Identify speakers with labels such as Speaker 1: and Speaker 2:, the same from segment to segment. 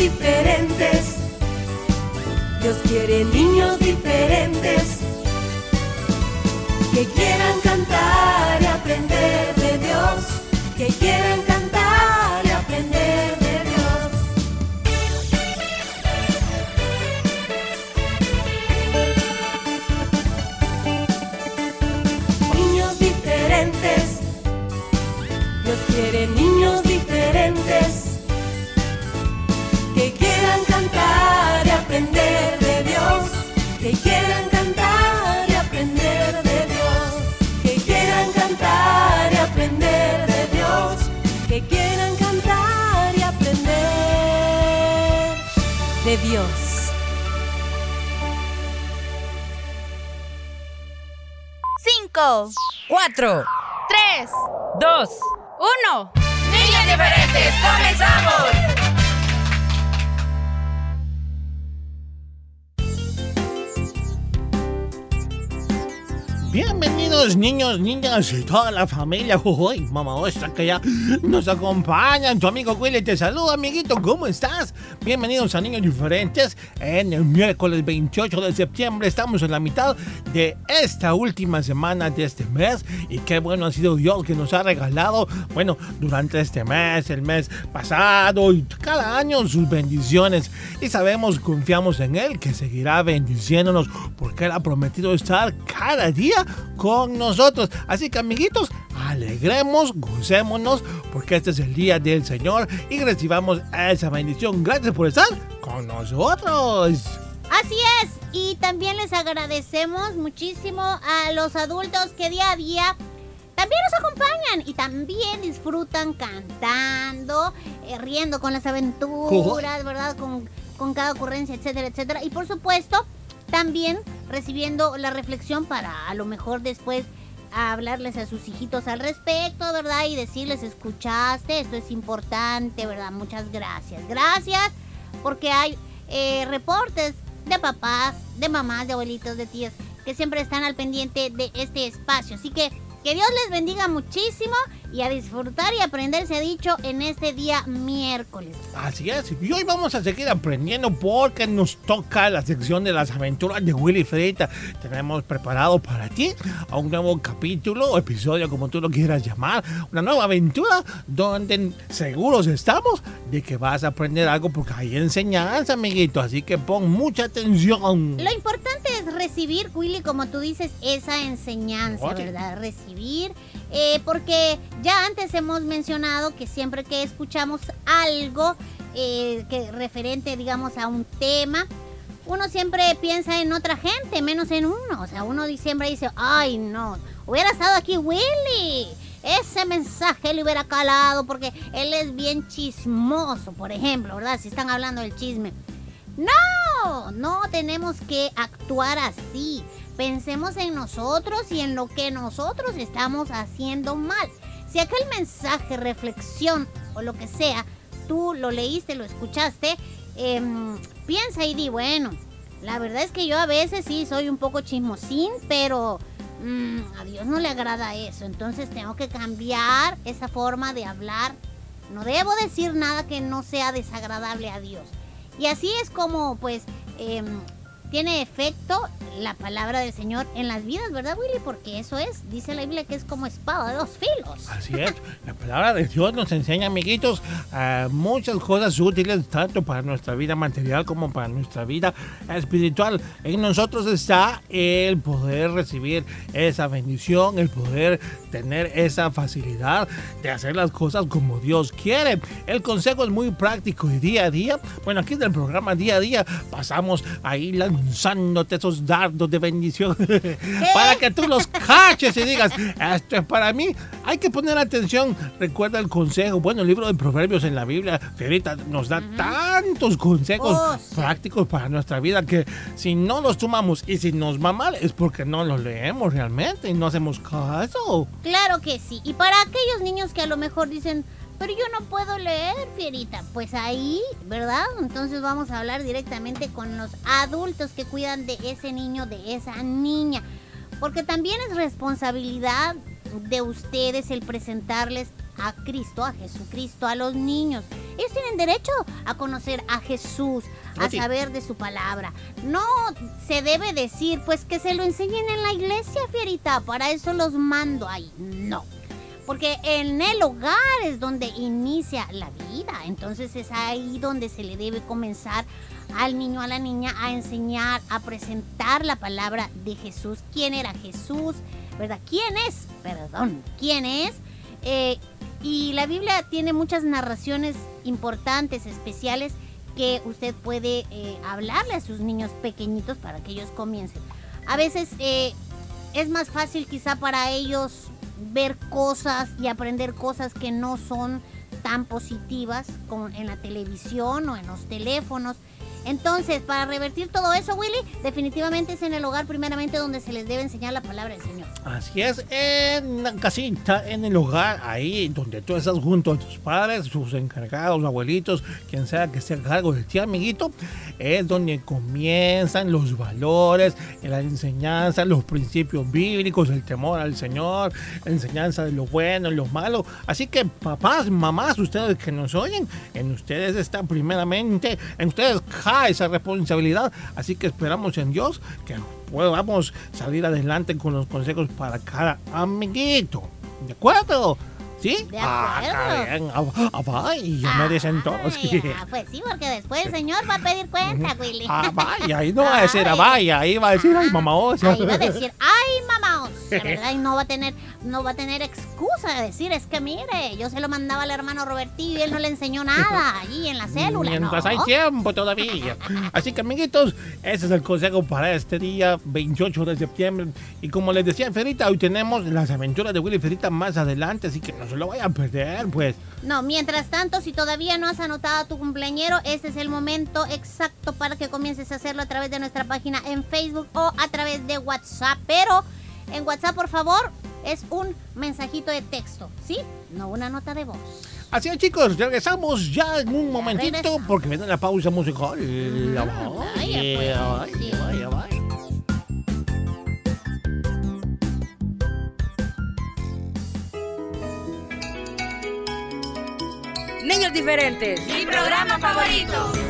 Speaker 1: diferentes, Dios quiere niños diferentes que quieran cantar Dios.
Speaker 2: Cinco,
Speaker 3: Cuatro,
Speaker 2: tres,
Speaker 3: dos,
Speaker 2: uno.
Speaker 3: niños diferentes, comenzamos.
Speaker 4: Bienvenidos niños, niñas y toda la familia. Uy, mamá, esta que ya nos acompañan. Tu amigo Willy te saluda, amiguito. ¿Cómo estás? Bienvenidos a Niños Diferentes. En el miércoles 28 de septiembre estamos en la mitad de esta última semana de este mes. Y qué bueno ha sido Dios que nos ha regalado, bueno, durante este mes, el mes pasado y cada año sus bendiciones. Y sabemos, confiamos en Él que seguirá bendiciéndonos porque Él ha prometido estar cada día con nosotros. Así que amiguitos, alegremos, gocémonos, porque este es el día del Señor y recibamos esa bendición. Gracias por estar con nosotros.
Speaker 5: Así es, y también les agradecemos muchísimo a los adultos que día a día también nos acompañan y también disfrutan cantando, eh, riendo con las aventuras, ¿verdad? Con, con cada ocurrencia, etcétera, etcétera. Y por supuesto, también recibiendo la reflexión para a lo mejor después hablarles a sus hijitos al respecto, ¿verdad? Y decirles, escuchaste, esto es importante, ¿verdad? Muchas gracias. Gracias porque hay eh, reportes de papás, de mamás, de abuelitos, de tías, que siempre están al pendiente de este espacio. Así que que Dios les bendiga muchísimo y a disfrutar y aprender, se ha dicho, en este día miércoles.
Speaker 4: Así es, y hoy vamos a seguir aprendiendo porque nos toca la sección de las aventuras de Willy Frita. Tenemos preparado para ti a un nuevo capítulo o episodio, como tú lo quieras llamar, una nueva aventura donde seguros estamos de que vas a aprender algo porque hay enseñanza, amiguito. Así que pon mucha atención.
Speaker 5: Lo importante es recibir, Willy, como tú dices, esa enseñanza,
Speaker 4: Oye.
Speaker 5: ¿verdad? Recibir, eh, porque ya antes hemos mencionado que siempre que escuchamos algo eh, que referente, digamos, a un tema, uno siempre piensa en otra gente, menos en uno. O sea, uno siempre dice, ay, no, hubiera estado aquí Willy. Ese mensaje le hubiera calado porque él es bien chismoso, por ejemplo, ¿verdad? Si están hablando del chisme. No, no tenemos que actuar así. Pensemos en nosotros y en lo que nosotros estamos haciendo mal. Si aquel mensaje, reflexión o lo que sea, tú lo leíste, lo escuchaste, em, piensa y di, bueno, la verdad es que yo a veces sí soy un poco chismosín, pero mm, a Dios no le agrada eso. Entonces tengo que cambiar esa forma de hablar. No debo decir nada que no sea desagradable a Dios. Y así es como, pues, em, tiene efecto la palabra del Señor en las vidas, ¿verdad, Willy? Porque eso es, dice la Biblia que es como espada de dos filos.
Speaker 4: Así es, la palabra de Dios nos enseña, amiguitos, muchas cosas útiles, tanto para nuestra vida material como para nuestra vida espiritual. En nosotros está el poder recibir esa bendición, el poder tener esa facilidad de hacer las cosas como Dios quiere. El consejo es muy práctico y día a día, bueno, aquí en el programa día a día pasamos ahí lanzándote esos dardos de bendición para que tú los caches y digas, esto es para mí. Hay que poner atención, recuerda el consejo. Bueno, el libro de Proverbios en la Biblia, Ferita, nos da tantos consejos
Speaker 5: Oh, sí.
Speaker 4: prácticos para nuestra vida que si no los tomamos y si nos va mal es porque no los leemos realmente y no hacemos caso.
Speaker 5: Claro que sí. Y para aquellos niños que a lo mejor dicen, pero yo no puedo leer, Fierita, pues ahí, ¿verdad? Entonces vamos a hablar directamente con los adultos que cuidan de ese niño, de esa niña. Porque también es responsabilidad de ustedes el presentarles a Cristo, a Jesucristo, a los niños. Ellos tienen derecho a conocer a Jesús, a
Speaker 4: Sí.
Speaker 5: saber de su palabra. No se debe decir, pues que se lo enseñen en la iglesia, Fierita, para eso los mando ahí. No. Porque en el hogar es donde inicia la vida. Entonces es ahí donde se le debe comenzar al niño, a la niña, a enseñar, a presentar la palabra de Jesús. ¿Quién era Jesús? ¿Verdad? ¿Quién es? Perdón. ¿Quién es? Eh, y la Biblia tiene muchas narraciones importantes, especiales, que usted puede eh, hablarle a sus niños pequeñitos para que ellos comiencen. A veces eh, es más fácil quizá para ellos ver cosas y aprender cosas que no son tan positivas como en la televisión o en los teléfonos. Entonces, para revertir todo eso, Willy, definitivamente es en el hogar primeramente donde se les debe enseñar la palabra del Señor.
Speaker 4: Así es, en la casita, en el hogar, ahí donde tú estás junto a tus padres, sus encargados, abuelitos, quien sea que esté a cargo de ti, amiguito, es donde comienzan los valores, la enseñanza, los principios bíblicos, el temor al Señor, la enseñanza de lo bueno lo malo. Así que papás, mamás, ustedes que nos oyen, en ustedes está primeramente, en ustedes esa responsabilidad. Así que esperamos en Dios que podamos salir adelante con los consejos para cada amiguito. ¿De acuerdo? ¿Sí?
Speaker 5: De
Speaker 4: Ah,
Speaker 5: acuerdo.
Speaker 4: está bien. Ah, ah, vaya, me dicen todos.
Speaker 5: Ah, pues sí, porque después el Señor va a pedir cuenta, Willy.
Speaker 4: Ah, vaya, ahí no va a decir, ah, vaya, ahí va a decir, ay, mamá, o sea.
Speaker 5: Ahí va a decir, ay, mamá, o sea, ¿verdad? Y no va a tener, no va a tener excusa de decir, es que mire, yo se lo mandaba al hermano Robertillo y él no le enseñó nada allí en la célula,
Speaker 4: Mientras
Speaker 5: ¿no?
Speaker 4: hay tiempo todavía. Así que, amiguitos, ese es el consejo para este día 28 de septiembre. Y como les decía Ferita, hoy tenemos las aventuras de Willy Ferita más adelante, así que no se lo vayan a perder, pues.
Speaker 5: No, mientras tanto, si todavía no has anotado a tu cumpleañero, este es el momento exacto para que comiences a hacerlo a través de nuestra página en Facebook o a través de WhatsApp. Pero en WhatsApp, por favor, es un mensajito de texto, ¿sí? No una nota de voz.
Speaker 4: Así es, chicos, regresamos ya en un momentito
Speaker 5: regresamos.
Speaker 4: porque viene la pausa musical.
Speaker 5: Vaya,
Speaker 4: vaya,
Speaker 5: pues,
Speaker 4: vaya,
Speaker 3: diferentes.
Speaker 2: Mi programa favorito.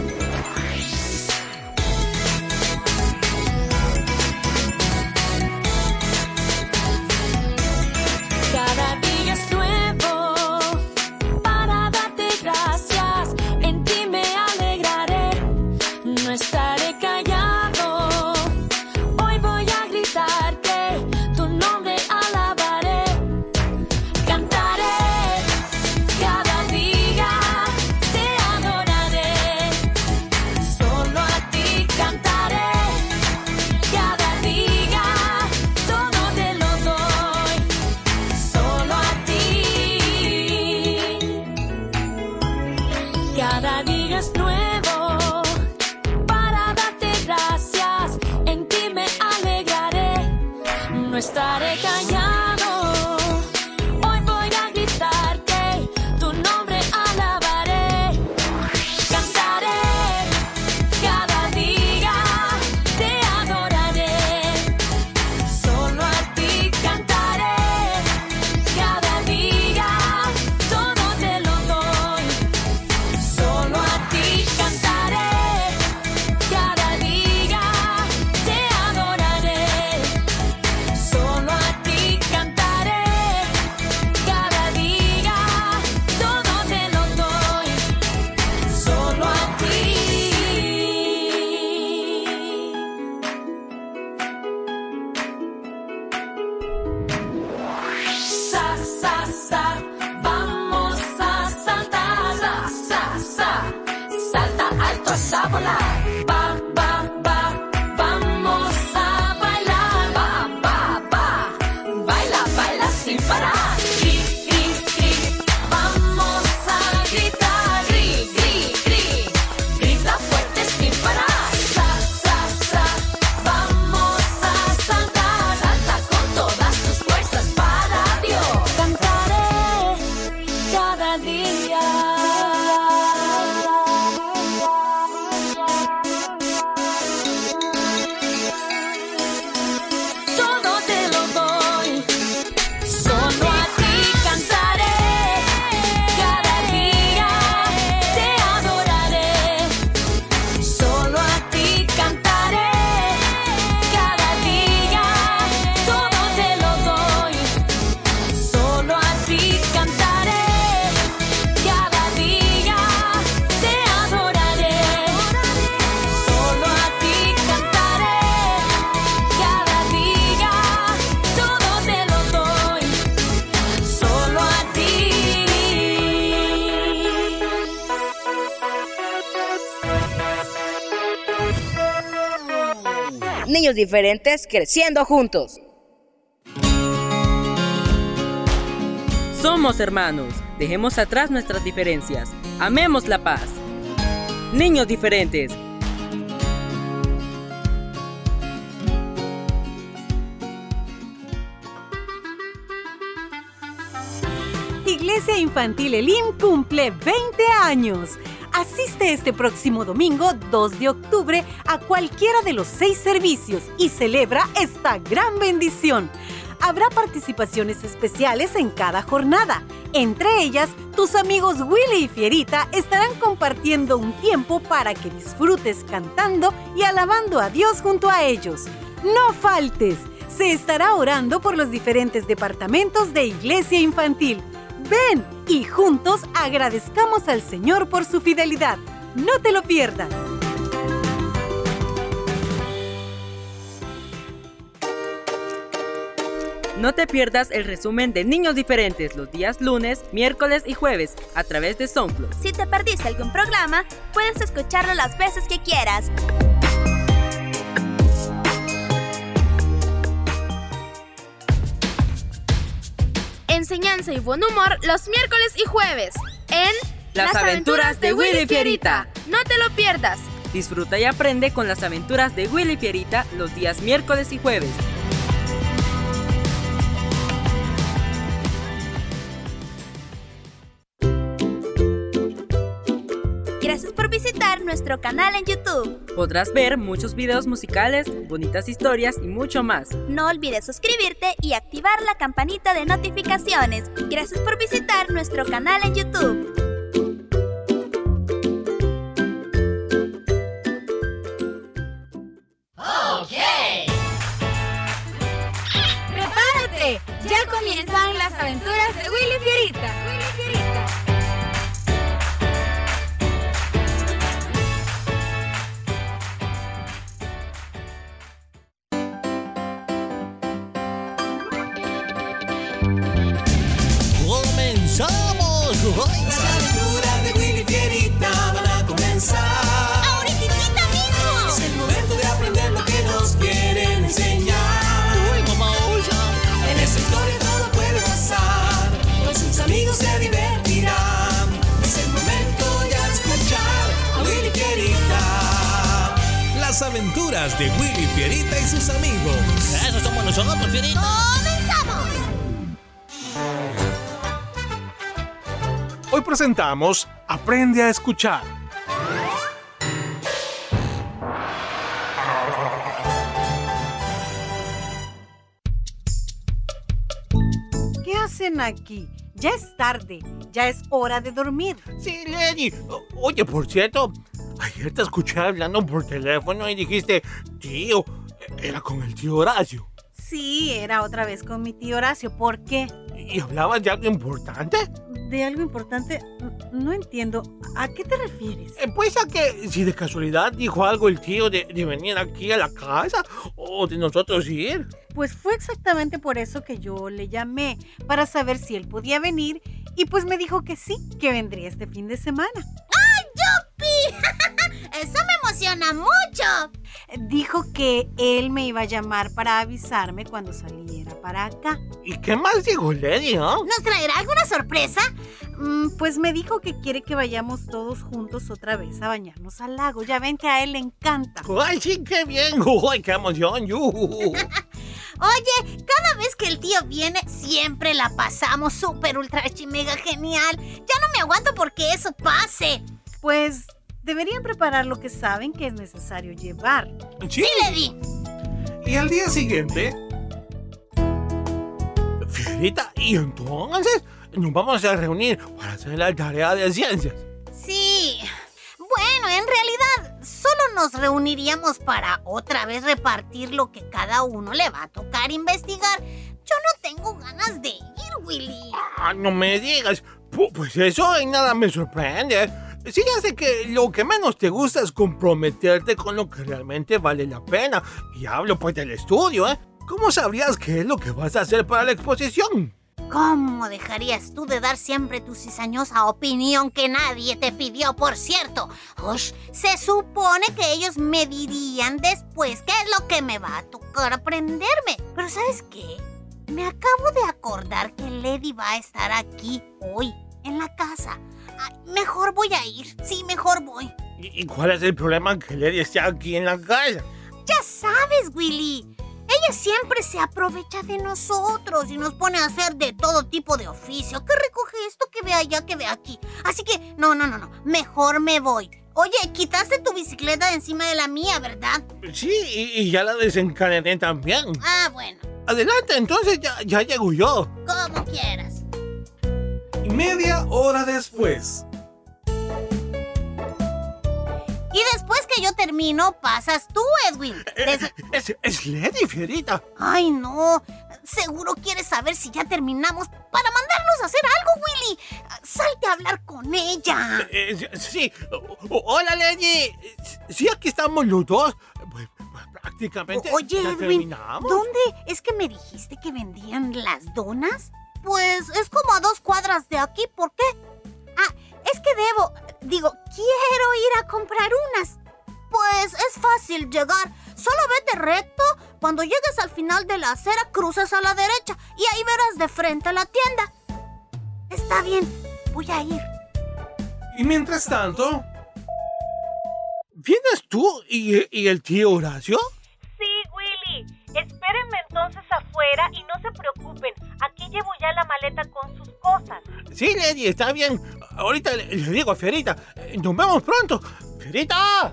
Speaker 3: Diferentes creciendo juntos.
Speaker 2: Somos hermanos. Dejemos atrás nuestras diferencias. Amemos la paz. Niños diferentes.
Speaker 6: Iglesia Infantil Elim cumple 20 años. Asiste este próximo domingo 2 de octubre a cualquiera de los seis servicios y celebra esta gran bendición. Habrá participaciones especiales en cada jornada. Entre ellas, tus amigos Willy y Fierita estarán compartiendo un tiempo para que disfrutes cantando y alabando a Dios junto a ellos. No faltes. Se estará orando por los diferentes departamentos de Iglesia Infantil. Ven y juntos agradezcamos al Señor por su fidelidad. No te lo pierdas.
Speaker 2: No te pierdas el resumen de Niños Diferentes los días lunes, miércoles y jueves a través de SoundCloud.
Speaker 7: Si te perdiste algún programa, puedes escucharlo las veces que quieras. Enseñanza y buen humor los miércoles y jueves en
Speaker 2: Las aventuras de Willy Fierita.
Speaker 7: No te lo pierdas.
Speaker 2: Disfruta y aprende con las aventuras de Willy Fierita los días miércoles y jueves.
Speaker 7: Visitar nuestro canal en YouTube.
Speaker 2: Podrás ver muchos videos musicales, bonitas historias y mucho más.
Speaker 7: No olvides suscribirte y activar la campanita de notificaciones. Gracias por visitar nuestro canal en YouTube.
Speaker 8: ¡Prepárate! Ya comienzan las aventuras de Willy Fierita.
Speaker 4: ¡Comenzamos!
Speaker 9: Las aventuras de Willy Fierita van a comenzar.
Speaker 7: ¡Ahorita mismo!
Speaker 9: Es el momento de aprender lo que nos quieren enseñar.
Speaker 4: ¡Uy, mamá osa!
Speaker 9: En esta historia todo puede pasar. Con sus amigos se divertirán. Es el momento ya de escuchar a Willy Fierita. Las aventuras de Willy Fierita y sus amigos.
Speaker 4: Eso somos nosotros, Fierita.
Speaker 5: ¡Comenzamos!
Speaker 10: Presentamos Aprende a escuchar.
Speaker 6: ¿Qué hacen aquí? Ya es tarde. Ya es hora de dormir.
Speaker 4: Sí, Lenny. O- Oye, por cierto, ayer te escuché hablando por teléfono y dijiste, tío, era con el tío Horacio.
Speaker 6: Sí, era otra vez con mi tío Horacio. ¿Por qué?
Speaker 4: ¿Y hablabas de algo importante?
Speaker 6: ¿De algo importante? No entiendo. ¿A qué te refieres?
Speaker 4: Eh, pues a que si de casualidad dijo algo el tío de, de venir aquí a la casa o de nosotros ir.
Speaker 6: Pues fue exactamente por eso que yo le llamé, para saber si él podía venir, y pues me dijo que sí, que vendría este fin de semana.
Speaker 5: ¡Yupi! emociona mucho.
Speaker 6: Dijo que él me iba a llamar para avisarme cuando saliera para acá.
Speaker 4: ¿Y qué más dijo Lady, no?
Speaker 5: ¿Nos traerá alguna sorpresa?
Speaker 6: Mm, pues me dijo que quiere que vayamos todos juntos otra vez a bañarnos al lago. Ya ven que a él le encanta.
Speaker 4: ¡Ay, sí, qué bien! ¡Ay, qué emoción! yujú.
Speaker 5: Oye, cada vez que el tío viene, siempre la pasamos súper ultra mega genial. Ya no me aguanto porque eso pase.
Speaker 6: Pues deberían preparar lo que saben que es necesario llevar.
Speaker 4: Sí,
Speaker 5: Sí, Lady.
Speaker 11: Y al día siguiente,
Speaker 4: Fierita, y entonces nos vamos a reunir para hacer la tarea de ciencias.
Speaker 5: Sí. Bueno, en realidad, solo nos reuniríamos para otra vez repartir lo que cada uno le va a tocar investigar. Yo no tengo ganas de ir, Willy.
Speaker 4: Ah, no me digas. Pu- Pues eso y nada me sorprende. Sí, ya sé que lo que menos te gusta es comprometerte con lo que realmente vale la pena. Y hablo pues del estudio, ¿eh? ¿Cómo sabrías qué es lo que vas a hacer para la exposición?
Speaker 5: ¿Cómo dejarías tú de dar siempre tu cizañosa opinión que nadie te pidió, por cierto? Ush, se supone que ellos me dirían después qué es lo que me va a tocar aprenderme. Pero ¿sabes qué? Me acabo de acordar que Lady va a estar aquí hoy, en la casa. Mejor voy a ir. Sí, mejor voy.
Speaker 4: ¿Y cuál es el problema que Lady esté aquí en la casa?
Speaker 5: Ya sabes, Willy. Ella siempre se aprovecha de nosotros y nos pone a hacer de todo tipo de oficio. Que recoge esto, que ve allá, que ve aquí. Así que, no, no, no, no. Mejor me voy. Oye, quitaste tu bicicleta de encima de la mía, ¿verdad?
Speaker 4: Sí, y, y ya la desencadené también.
Speaker 5: Ah, bueno.
Speaker 4: Adelante, entonces ya, ya llego yo.
Speaker 5: Como quieras.
Speaker 11: Media hora después.
Speaker 5: Y después que yo termino, pasas tú, Edwin. Des-
Speaker 4: Es, es Lady, Fierita.
Speaker 5: Ay, no. Seguro quieres saber si ya terminamos para mandarnos a hacer algo, Willy. Salte a hablar con ella.
Speaker 4: Eh, sí, hola Lady. Sí, aquí estamos los dos. Pues, pues, prácticamente
Speaker 5: O- Oye, Edwin,
Speaker 4: terminamos.
Speaker 5: ¿dónde es que me dijiste que vendían las donas? Pues es como a dos cuadras de aquí, ¿por qué? Ah, es que debo, digo, quiero ir a comprar unas. Pues es fácil llegar, solo vete recto, cuando llegues al final de la acera cruzas a la derecha y ahí verás de frente la tienda. Está bien, voy a ir.
Speaker 11: Y mientras tanto,
Speaker 4: ¿Vienes tú y, y el tío Horacio?
Speaker 12: Sí, Willy. Espérenme entonces afuera y no se preocupen. Aquí llevo ya la maleta con sus cosas.
Speaker 4: Sí, Lady, está bien. Ahorita le, le digo a Fierita. eh, Nos vemos pronto. ¡Fierita!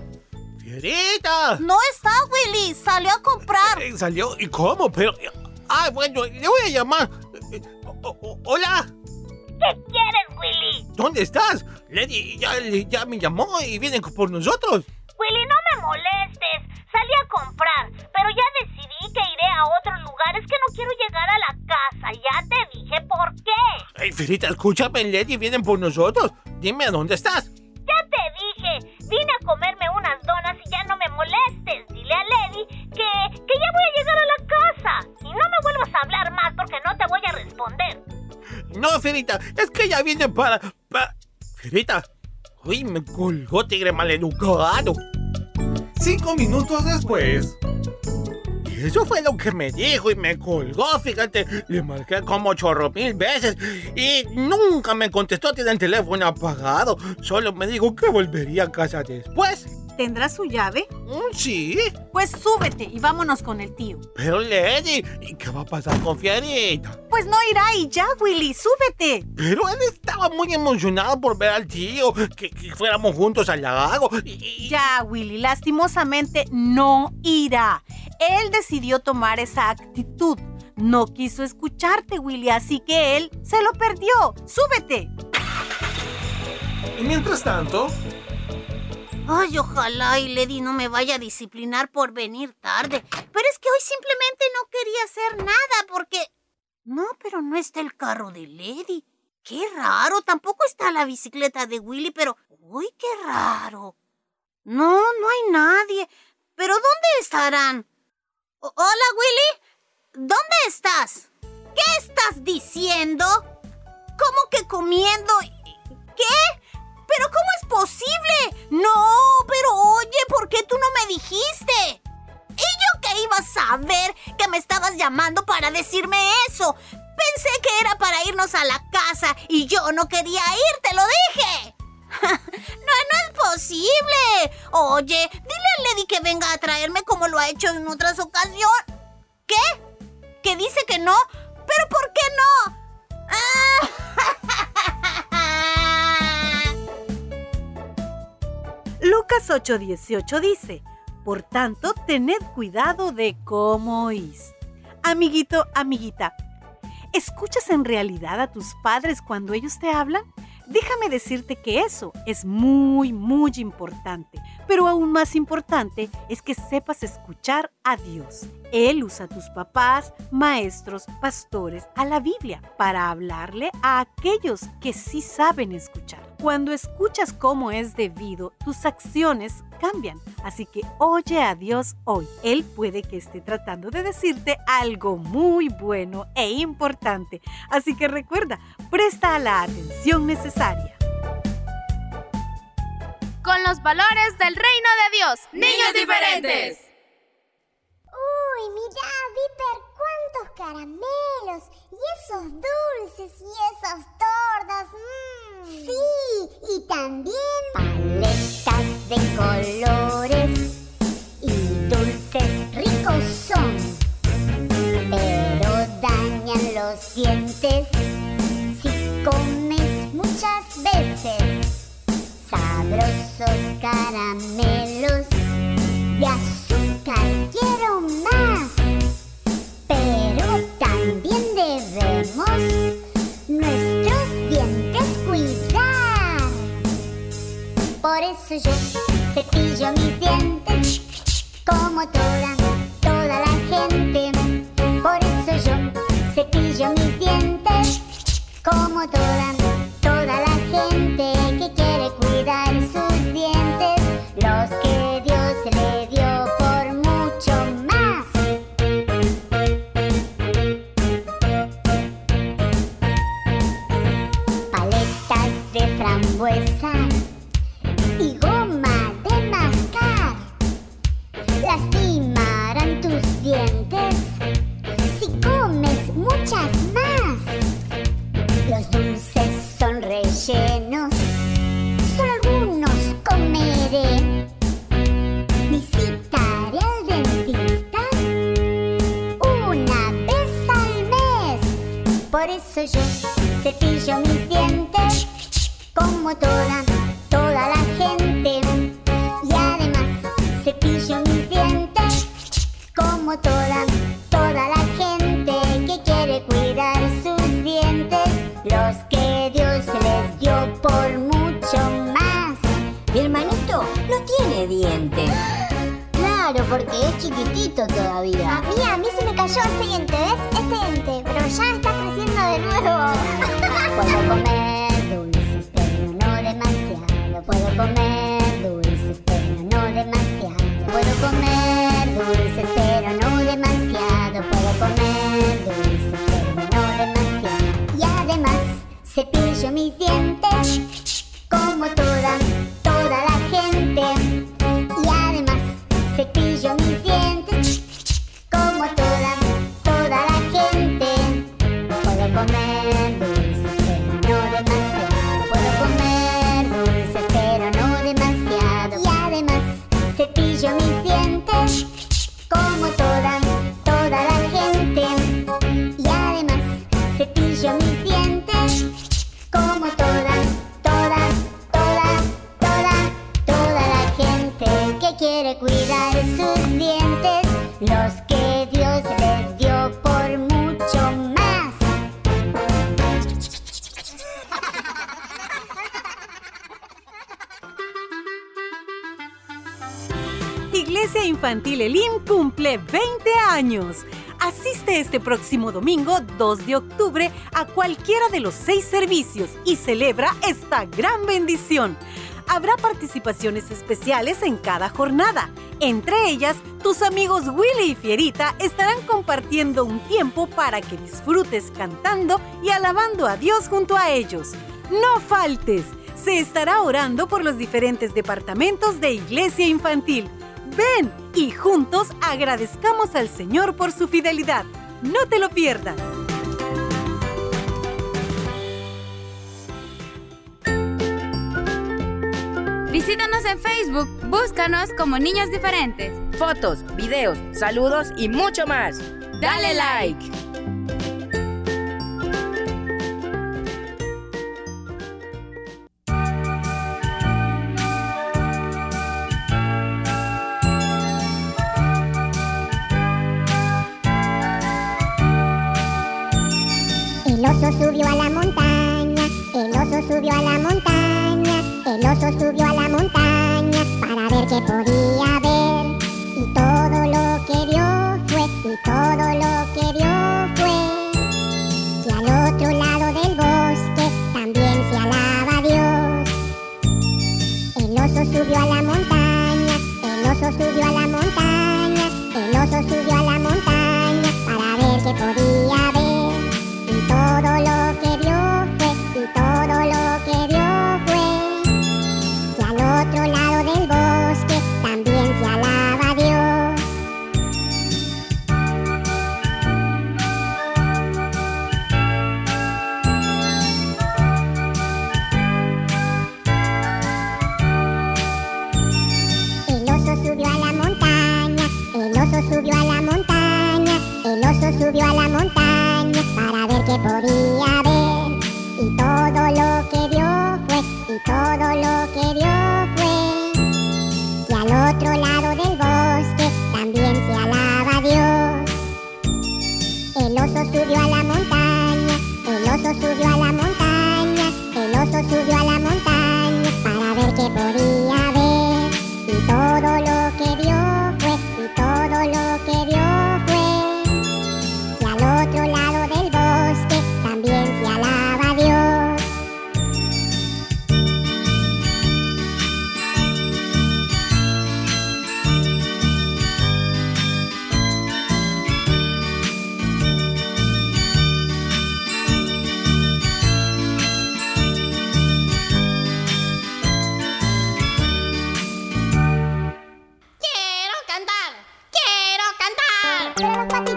Speaker 4: ¡Fierita!
Speaker 5: No está, Willy, salió a comprar.
Speaker 4: Eh, Salió. ¿Y cómo? Pero. Ah, bueno, le voy a llamar. Eh, o- o- ¿Hola?
Speaker 12: ¿Qué quieres, Willy?
Speaker 4: ¿Dónde estás? Lady ya, ya me llamó y vienen por nosotros.
Speaker 12: Willy, no me molestes. Salí a comprar, pero ya decidí que iré a otro lugar. Es que no quiero llegar a la casa. Ya te dije por qué.
Speaker 4: Ey, Fierita, escúchame, Lady, vienen por nosotros. Dime, ¿a dónde estás?
Speaker 12: Ya te dije. Vine a comerme unas donas y ya no me molestes. Dile a Lady que, que ya voy a llegar a la casa. Y no me vuelvas a hablar más porque no te voy a responder.
Speaker 4: No, Fierita, es que ya viene para... para... Fierita. Uy, me colgó, tigre maleducado.
Speaker 11: Cinco minutos después,
Speaker 4: eso fue lo que me dijo y me colgó, fíjate. Le marqué como chorro mil veces y nunca me contestó, tiene el teléfono apagado. Solo me dijo que volvería a casa después.
Speaker 6: ¿Tendrá su llave?
Speaker 4: Mm, Sí,
Speaker 6: Pues súbete y vámonos con el tío.
Speaker 4: pero Lady, ¿y qué va a pasar con Fierita?
Speaker 6: Pues no irá y ya, Willy, súbete.
Speaker 4: Pero él estaba muy emocionado por ver al tío, que, que fuéramos juntos al lago. Y, y-
Speaker 6: Ya, Willy, lastimosamente no irá. Él decidió tomar esa actitud. No quiso escucharte, Willy, así que él se lo perdió. ¡Súbete!
Speaker 11: y mientras tanto,
Speaker 5: Ay, ojalá y Lady no me vaya a disciplinar por venir tarde. Pero es que hoy simplemente no quería hacer nada porque... No, pero no está el carro de Lady. Qué raro, tampoco está la bicicleta de Willy, pero... Uy, qué raro. No, no hay nadie. ¿Pero dónde estarán? Hola, Willy. ¿Dónde estás? ¿Qué estás diciendo? ¿Cómo que comiendo? ¿Qué? ¿Pero cómo es posible? No, pero oye, ¿por qué tú no me dijiste? ¿Y yo qué iba a saber que me estabas llamando para decirme eso? Pensé que era para irnos a la casa y yo no quería ir, te lo dije. no, no es posible. Oye, dile a Lady que venga a traerme como lo ha hecho en otras ocasiones. ¿Qué? ¿Que dice que no? ¿Pero por qué no? ¡Ah!
Speaker 6: Lucas 8:18 dice, Por tanto, tened cuidado de cómo oís. Amiguito, amiguita, ¿escuchas en realidad a tus padres cuando ellos te hablan? Déjame decirte que eso es muy, muy importante. Pero aún más importante es que sepas escuchar a Dios. Él usa a tus papás, maestros, pastores, a la Biblia para hablarle a aquellos que sí saben escuchar. Cuando escuchas como es debido, tus acciones cambian. Así que oye a Dios hoy. Él puede que esté tratando de decirte algo muy bueno e importante. Así que recuerda, presta la atención necesaria.
Speaker 7: Con los valores del reino de Dios. Niños diferentes.
Speaker 13: Uy, mira, Viper, cuántos caramelos. Y esos dulces y esas tortas. mmm. Sí, y también paletas de colores. Y dulces ricos son. Pero dañan los dientes si comes muchas veces. Sabrosos caramelos de azúcar yo cepillo mis dientes como toda, toda la gente. Por eso yo cepillo mis dientes como toda,
Speaker 6: Asiste este próximo domingo 2 de octubre a cualquiera de los seis servicios y celebra esta gran bendición. Habrá participaciones especiales en cada jornada. Entre ellas, tus amigos Willy y Fierita estarán compartiendo un tiempo para que disfrutes cantando y alabando a Dios junto a ellos. No faltes. Se estará orando por los diferentes departamentos de Iglesia Infantil. Ven y juntos agradezcamos al Señor por su fidelidad. No te lo pierdas.
Speaker 3: Visítanos en Facebook, búscanos como Niños Diferentes.
Speaker 14: Fotos, videos, saludos y mucho más.
Speaker 3: Dale like.
Speaker 15: Oso subió a la montaña, el oso subió a la montaña, el oso subió a la montaña para ver qué podía el oso subió a la montaña para ver qué podía ver. Y todo lo que vio fue, y todo lo que vio fue, que al otro lado del bosque también se alaba Dios. El oso subió a la montaña, el oso subió a la montaña, el oso subió a la montaña para ver qué podía ver. Y todo lo que vio fue, y todo lo que Pelo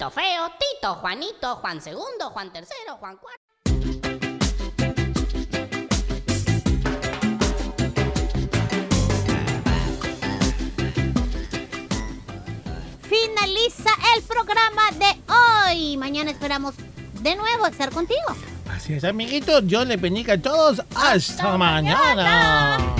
Speaker 16: Juanito Feo, Tito, Juanito, Juan Segundo, Juan Tercero, Juan Cuarto.
Speaker 5: Finaliza el programa de hoy. Mañana esperamos de nuevo estar contigo.
Speaker 4: Así es, amiguitos. Yo les bendiga a todos. Hasta, mañana.